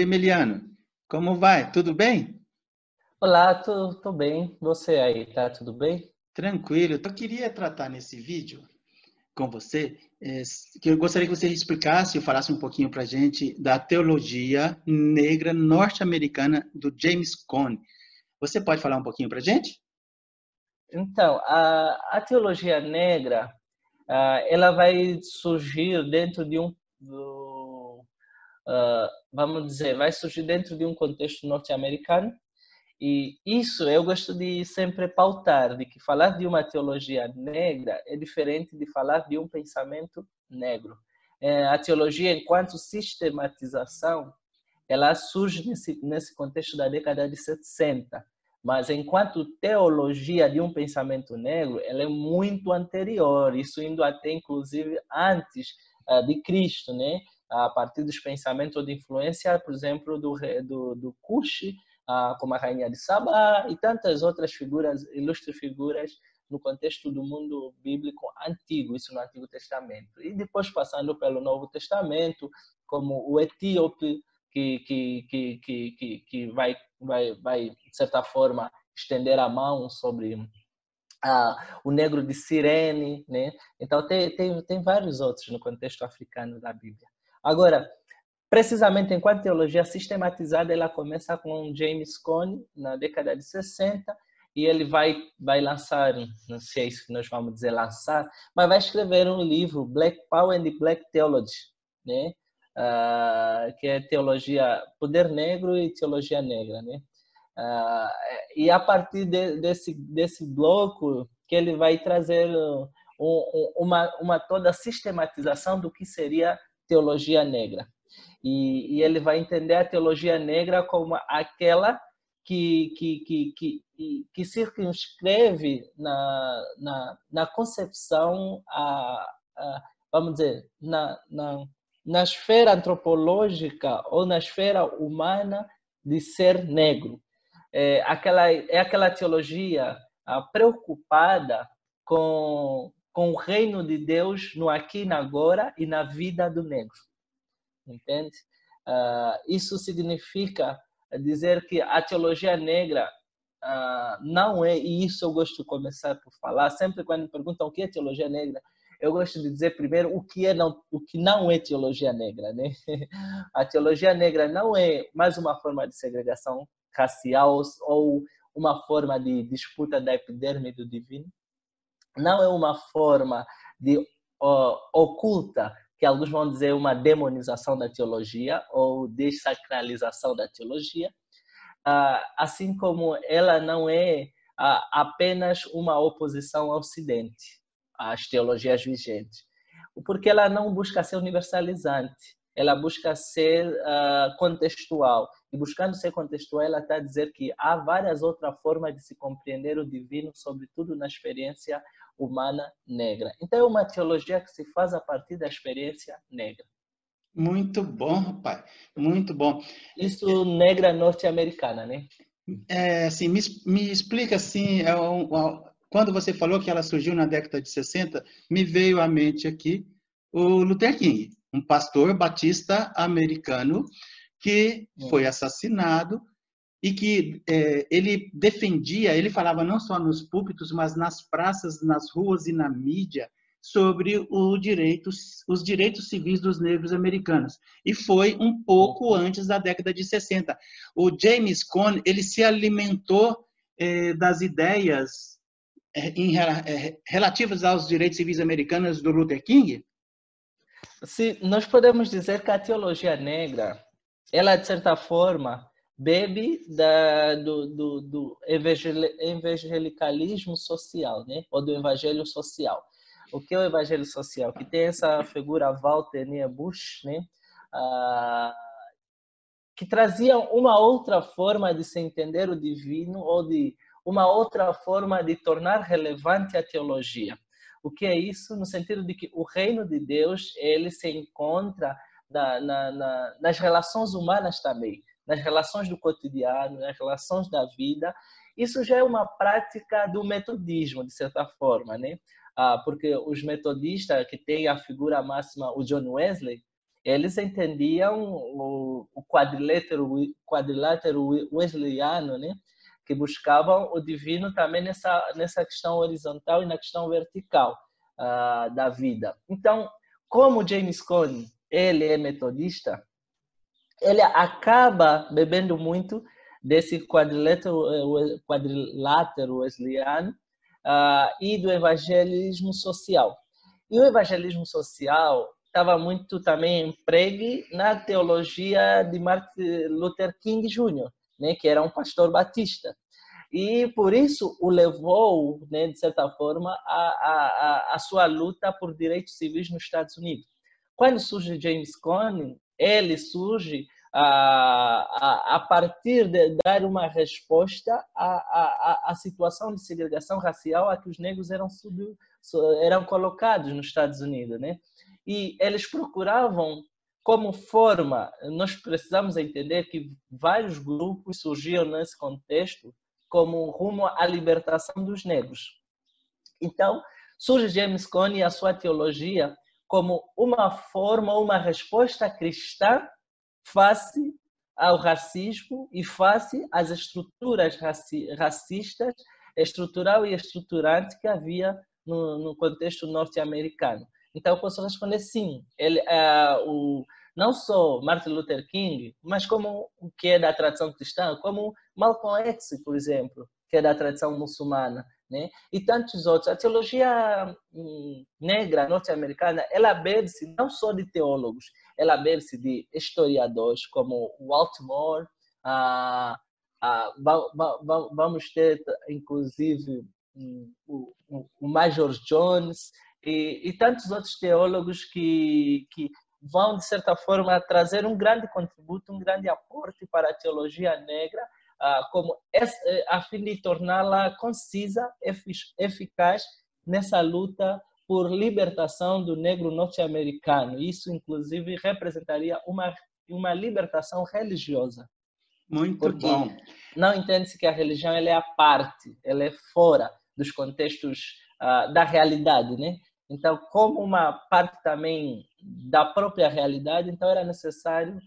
Oi, Emiliano. Como vai? Tudo bem? Olá, tudo bem. Você aí, tá tudo bem? Tranquilo. Eu queria tratar nesse vídeo com você, é, que eu gostaria que você explicasse ou falasse um pouquinho para a gente da teologia negra norte-americana do James Cone. Você pode falar um pouquinho para a gente? Então, a, a teologia negra, uh, ela vai surgir dentro de um, do, vamos dizer, vai surgir dentro de um contexto norte-americano e isso eu gosto de sempre pautar, de que falar de uma teologia negra é diferente de falar de um pensamento negro. É, a teologia, enquanto sistematização, ela surge nesse, nesse contexto da década de 60, mas enquanto teologia de um pensamento negro, ela é muito anterior, isso indo até inclusive antes uh, de Cristo, né? A partir dos pensamentos de influência, por exemplo, do, do, do como a rainha de Sabá e tantas outras figuras, ilustres figuras no contexto do mundo bíblico antigo, isso no Antigo Testamento. E depois passando pelo Novo Testamento, como o etíope, que, que, que, que, que vai, vai, vai, de certa forma, estender a mão sobre ah, o negro de Sirene, né? Então tem, tem, tem vários outros no contexto africano da Bíblia. Agora, Precisamente enquanto teologia sistematizada, ela começa com James Cone na década de 60 e ele vai vai lançar, não sei é se nós vamos dizer lançar, mas vai escrever um livro Black Power and Black Theology, né? Uh, que é teologia poder negro e teologia negra, né? Uh, e a partir de, desse desse bloco que ele vai trazer um, um, uma uma toda sistematização do que seria teologia negra. E, e ele vai entender a teologia negra como aquela que, que, que, que, que circunscreve na, na, na concepção, a, a, vamos dizer, na, na, na esfera antropológica ou na esfera humana de ser negro. É aquela, é aquela teologia preocupada com, com o reino de Deus no aqui e no agora e na vida do negro entende? Uh, isso significa dizer que a teologia negra uh, não é, e isso eu gosto de começar por falar, sempre quando me perguntam o que é teologia negra, eu gosto de dizer primeiro o que é não, o que não é teologia negra, né? A teologia negra não é mais uma forma de segregação racial ou uma forma de disputa da epiderme do divino. Não é uma forma de uh, oculta que alguns vão dizer uma demonização da teologia ou desacralização da teologia, ah, assim como ela não é ah, apenas uma oposição ao Ocidente, às teologias vigentes, porque ela não busca ser universalizante, ela busca ser uh, contextual. E buscando ser contextual, ela está a dizer que há várias outras formas de se compreender o divino, sobretudo na experiência humana negra. Então, é uma teologia que se faz a partir da experiência negra. Muito bom, pai. Muito bom. Isso negra norte-americana, né? É, assim, me, me explica assim, é um, quando você falou que ela surgiu na década de 60, me veio à mente aqui o Luther King, um pastor batista americano que foi assassinado e que é, ele defendia, ele falava não só nos púlpitos, mas nas praças, nas ruas e na mídia sobre direitos, os direitos civis dos negros americanos. E foi um pouco antes da década de 60. O James Cone, ele se alimentou é, das ideias é, em, é, relativas aos direitos civis americanos do Luther King? Se nós podemos dizer que a teologia negra, ela de certa forma bebe da, do, do, do evangelicalismo social, né? ou do evangelho social. O que é o evangelho social? Que tem essa figura Walter Bush, né? Ah, que trazia uma outra forma de se entender o divino ou de uma outra forma de tornar relevante a teologia. O que é isso? No sentido de que o reino de Deus ele se encontra na, na, na, nas relações humanas também nas relações do cotidiano, nas relações da vida. Isso já é uma prática do metodismo, de certa forma, né? Ah, porque os metodistas, que têm a figura máxima, o John Wesley, eles entendiam o, o quadrilátero, quadrilátero wesleyano, né? que buscavam o divino também nessa, nessa questão horizontal e na questão vertical uh, da vida. Então, como James Cone, ele é metodista, ele acaba bebendo muito desse quadrilátero, quadrilátero wesleyano uh, e do evangelismo social. E o evangelismo social estava muito também empregue na teologia de Martin Luther King Jr., né, que era um pastor batista. E por isso o levou, né, de certa forma, a, a, a sua luta por direitos civis nos Estados Unidos. Quando surge James Cone, ele surge a, a, a, partir de dar uma resposta à, à, à, situação de segregação racial a que os negros eram, sub, eram colocados nos Estados Unidos. Né? E eles procuravam, como forma, nós precisamos entender que vários grupos surgiam nesse contexto como rumo à libertação dos negros. Então, surge James Cone e a sua teologia como uma forma, uma resposta cristã face ao racismo e face às estruturas racistas, estrutural e estruturante que havia no, no contexto norte-americano. Então, eu posso responder sim. Ele, uh, o, não só Martin Luther King, mas como o que é da tradição cristã, como Malcolm X, por exemplo, que é da tradição muçulmana, né? E tantos outros. A teologia hum, negra norte-americana, ela bebe-se não só de teólogos, ela bebe-se de historiadores como Walt Moore, ah, ah, vamos ter inclusive hum, o, o Major Jones e, e tantos outros teólogos que, que vão, de certa forma, trazer um grande contributo, um grande aporte para a teologia negra, como eh, a fim de torná-la concisa, eficaz nessa luta por libertação do negro norte-americano. Isso, inclusive, representaria uma, uma libertação religiosa. Muito bom. Não entende-se que a religião ela é a parte, ela é fora dos contextos uh, da realidade, né? Então, como uma parte também da própria realidade, então era necessário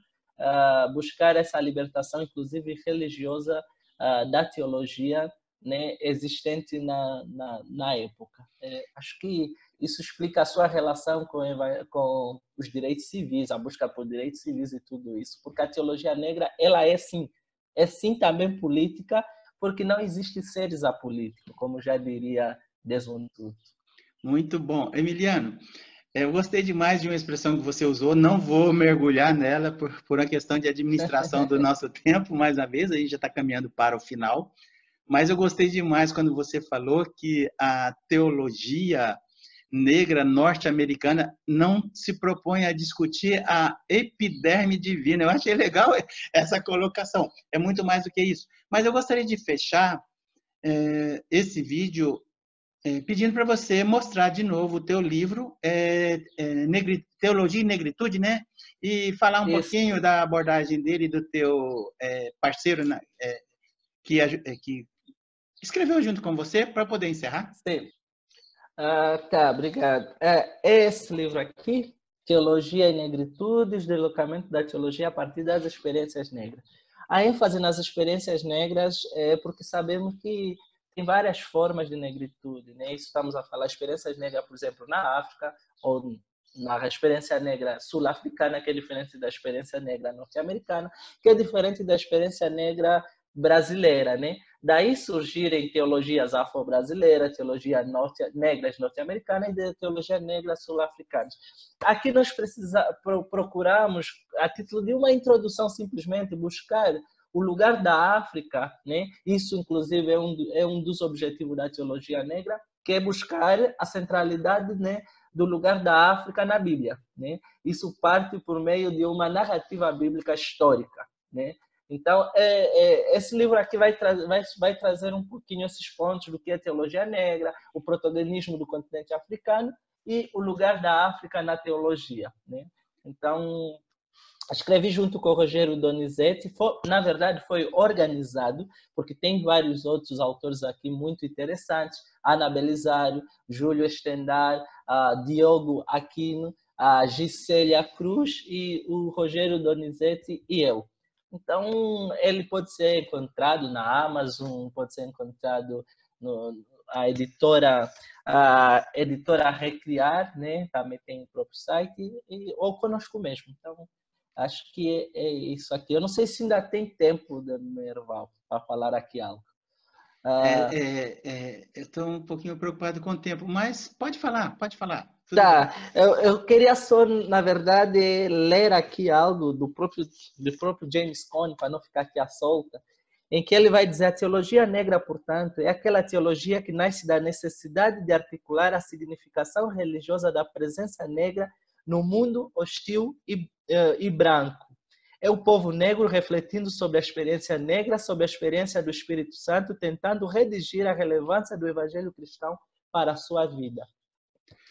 buscar essa libertação, inclusive religiosa, uh, da teologia né, existente na, na, na época. É, acho que isso explica a sua relação com, com os direitos civis, a busca por direitos civis e tudo isso, porque a teologia negra, ela é sim, é sim também política, porque não existe seres apolíticos, como já diria Desmond Tutu. Muito bom. Emiliano, eu gostei demais de uma expressão que você usou, não vou mergulhar nela por, por uma questão de administração do nosso tempo, mais uma vez, a gente já está caminhando para o final, mas eu gostei demais quando você falou que a teologia negra norte-americana não se propõe a discutir a epiderme divina. Eu achei legal essa colocação. É muito mais do que isso. Mas eu gostaria de fechar é, esse vídeo é, pedindo para você mostrar de novo o teu livro, é, é, Negri, Teologia e Negritude, né? E falar um Isso. pouquinho da abordagem dele, do teu é, parceiro né? É, que, que escreveu junto com você, para poder encerrar. Sim. Ah, tá, obrigado. É, esse livro aqui, Teologia e Negritude, Deslocamento da Teologia a partir das experiências negras. A ênfase nas experiências negras é porque sabemos que tem várias formas de negritude, né? Isso estamos a falar experiências negras, por exemplo, na África ou na experiência negra sul-africana, que é diferente da experiência negra norte-americana, que é diferente da experiência negra brasileira, né? Daí surgirem teologias afro-brasileiras, teologia norte, negras norte-americanas e teologia negra sul-africanas. Aqui nós precisa, procuramos, a título de uma introdução, simplesmente buscar o lugar da África, né? Isso inclusive é um é um dos objetivos da teologia negra, que é buscar a centralidade, né, do lugar da África na Bíblia, né? Isso parte por meio de uma narrativa bíblica histórica, né? Então, é, é, esse livro aqui vai, tra vai, vai trazer um pouquinho esses pontos do que é teologia negra, o protagonismo do continente africano e o lugar da África na teologia. Né? Então, escrevi junto com o Rogério Donizete. Foi, na verdade, foi organizado, porque tem vários outros autores aqui muito interessantes. Ana Belisário, Júlio Estendar, uh, Diogo Aquino, a Gisélia Cruz e o Rogério Donizete e eu. Então, ele pode ser encontrado na Amazon, pode ser encontrado no, a editora a editora Recriar, né? Também tem o próprio site e, ou conosco mesmo. Então, acho que é, é isso aqui. Eu não sei se ainda tem tempo, Merval, para falar aqui algo. Ah, é, é, é, eu estou um pouquinho preocupado com o tempo, mas pode falar, pode falar. Tá, eu, eu, queria só, na verdade, ler aqui algo do próprio, do próprio James Cone, para não ficar aqui à solta, em que ele vai dizer a teologia negra, portanto, é aquela teologia que nasce da necessidade de articular a significação religiosa da presença negra no mundo hostil e, uh, e branco. É o povo negro refletindo sobre a experiência negra, sobre a experiência do Espírito Santo, tentando redigir a relevância do evangelho cristão para a sua vida.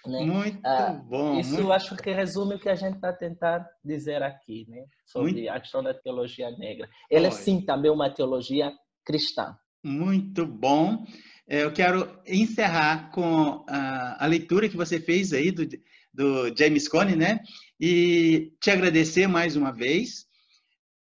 Né? Muito ah, bom. Isso muito... acho que resume o que a gente está tentando dizer aqui, né? sobre muito... a questão da teologia negra. Ela é sim também uma teologia cristã. Muito bom. É, eu quero encerrar com a, a leitura que você fez aí do, do James Cone, né? E te agradecer mais uma vez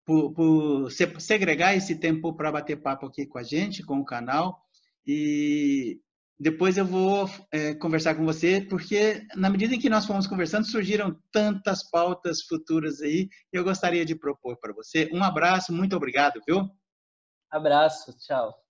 por, por segregar esse tempo para bater papo aqui com a gente, com o canal. E depois eu vou é, conversar com você, porque na medida em que nós fomos conversando, surgiram tantas pautas futuras aí, eu gostaria de propor para você. Um abraço, muito obrigado, viu? Abraço, tchau.